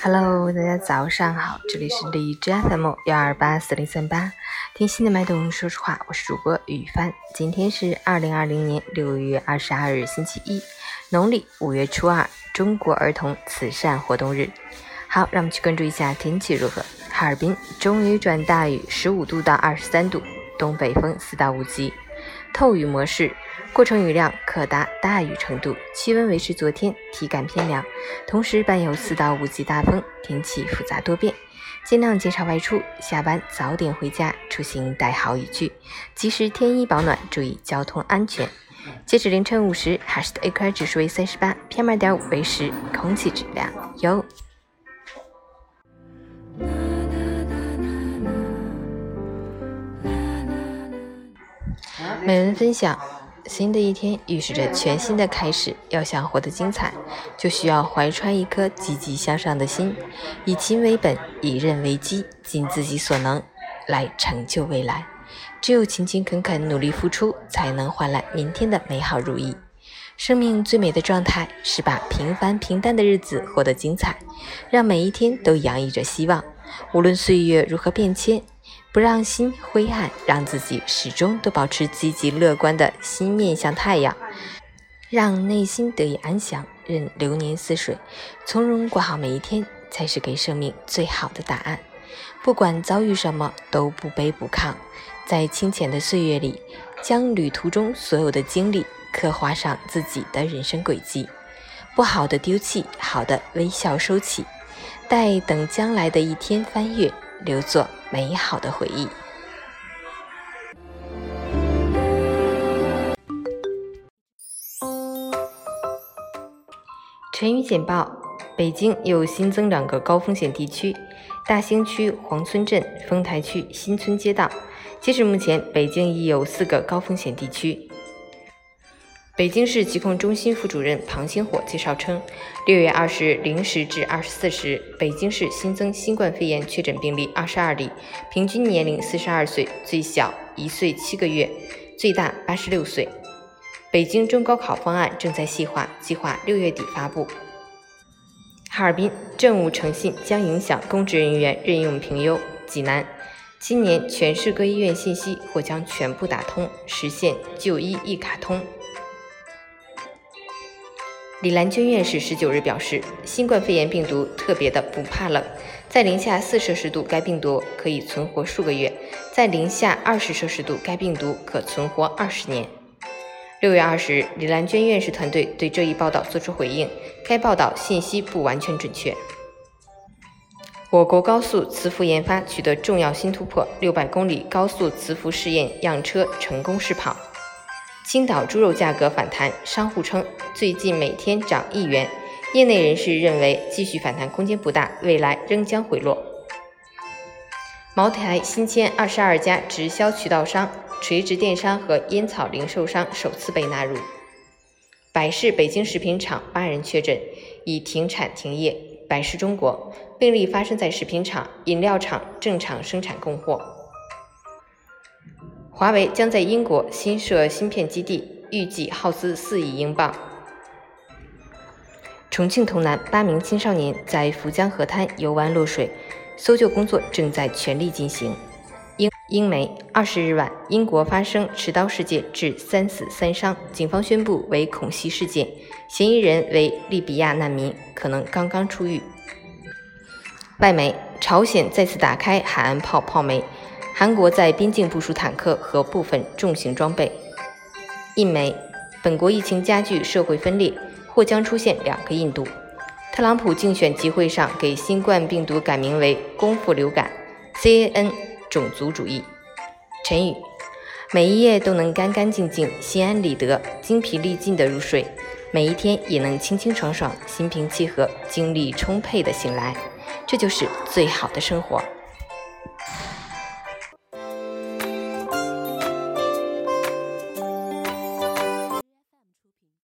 Hello，大家早上好，这里是荔枝 FM 幺二八四零三八，听心的脉动，说实话，我是主播雨帆。今天是二零二零年六月二十二日，星期一，农历五月初二，中国儿童慈善活动日。好，让我们去关注一下天气如何。哈尔滨中雨转大雨，十五度到二十三度，东北风四到五级，透雨模式。过程雨量可达大雨程度，气温维持昨天，体感偏凉，同时伴有四到五级大风，天气复杂多变，尽量减少外出，下班早点回家，出行带好雨具，及时添衣保暖，注意交通安全。截止凌晨五时，哈市的 AQI 指数为三十八，PM 二点五为十，空气质量优。美文分享。新的一天预示着全新的开始，要想活得精彩，就需要怀揣一颗积极向上的心，以勤为本，以韧为基，尽自己所能来成就未来。只有勤勤恳恳努力付出，才能换来明天的美好如意。生命最美的状态是把平凡平淡的日子活得精彩，让每一天都洋溢着希望。无论岁月如何变迁。不让心灰暗，让自己始终都保持积极乐观的心，面向太阳，让内心得以安详，任流年似水，从容过好每一天，才是给生命最好的答案。不管遭遇什么，都不卑不亢，在清浅的岁月里，将旅途中所有的经历刻画上自己的人生轨迹。不好的丢弃，好的微笑收起，待等将来的一天翻阅。留作美好的回忆。晨雨简报：北京又新增两个高风险地区，大兴区黄村镇、丰台区新村街道。截至目前，北京已有四个高风险地区。北京市疾控中心副主任庞星火介绍称，六月二十日零时至二十四时，北京市新增新冠肺炎确诊病例二十二例，平均年龄四十二岁，最小一岁七个月，最大八十六岁。北京中高考方案正在细化，计划六月底发布。哈尔滨政务诚信将影响公职人员任用评优。济南，今年全市各医院信息或将全部打通，实现就医一卡通。李兰娟院士十九日表示，新冠肺炎病毒特别的不怕冷，在零下四摄氏度，该病毒可以存活数个月；在零下二十摄氏度，该病毒可存活二十年。六月二十日，李兰娟院士团队对这一报道作出回应，该报道信息不完全准确。我国高速磁浮研发取得重要新突破，六百公里高速磁浮试验样车成功试跑。青岛猪肉价格反弹，商户称最近每天涨一元，业内人士认为继续反弹空间不大，未来仍将回落。茅台新签二十二家直销渠道商，垂直电商和烟草零售商首次被纳入。百事北京食品厂八人确诊，已停产停业。百事中国病例发生在食品厂，饮料厂正常生产供货。华为将在英国新设芯片基地，预计耗资四亿英镑。重庆潼南八名青少年在涪江河滩游玩落水，搜救工作正在全力进行。英英媒二十日晚，英国发生持刀事件，致三死三伤，警方宣布为恐袭事件，嫌疑人为利比亚难民，可能刚刚出狱。外媒朝鲜再次打开海岸炮炮媒。韩国在边境部署坦克和部分重型装备。印媒，本国疫情加剧，社会分裂，或将出现两个印度。特朗普竞选集会上给新冠病毒改名为“功夫流感”。CAN，种族主义。陈宇，每一夜都能干干净净、心安理得、精疲力尽的入睡，每一天也能清清爽爽、心平气和、精力充沛的醒来，这就是最好的生活。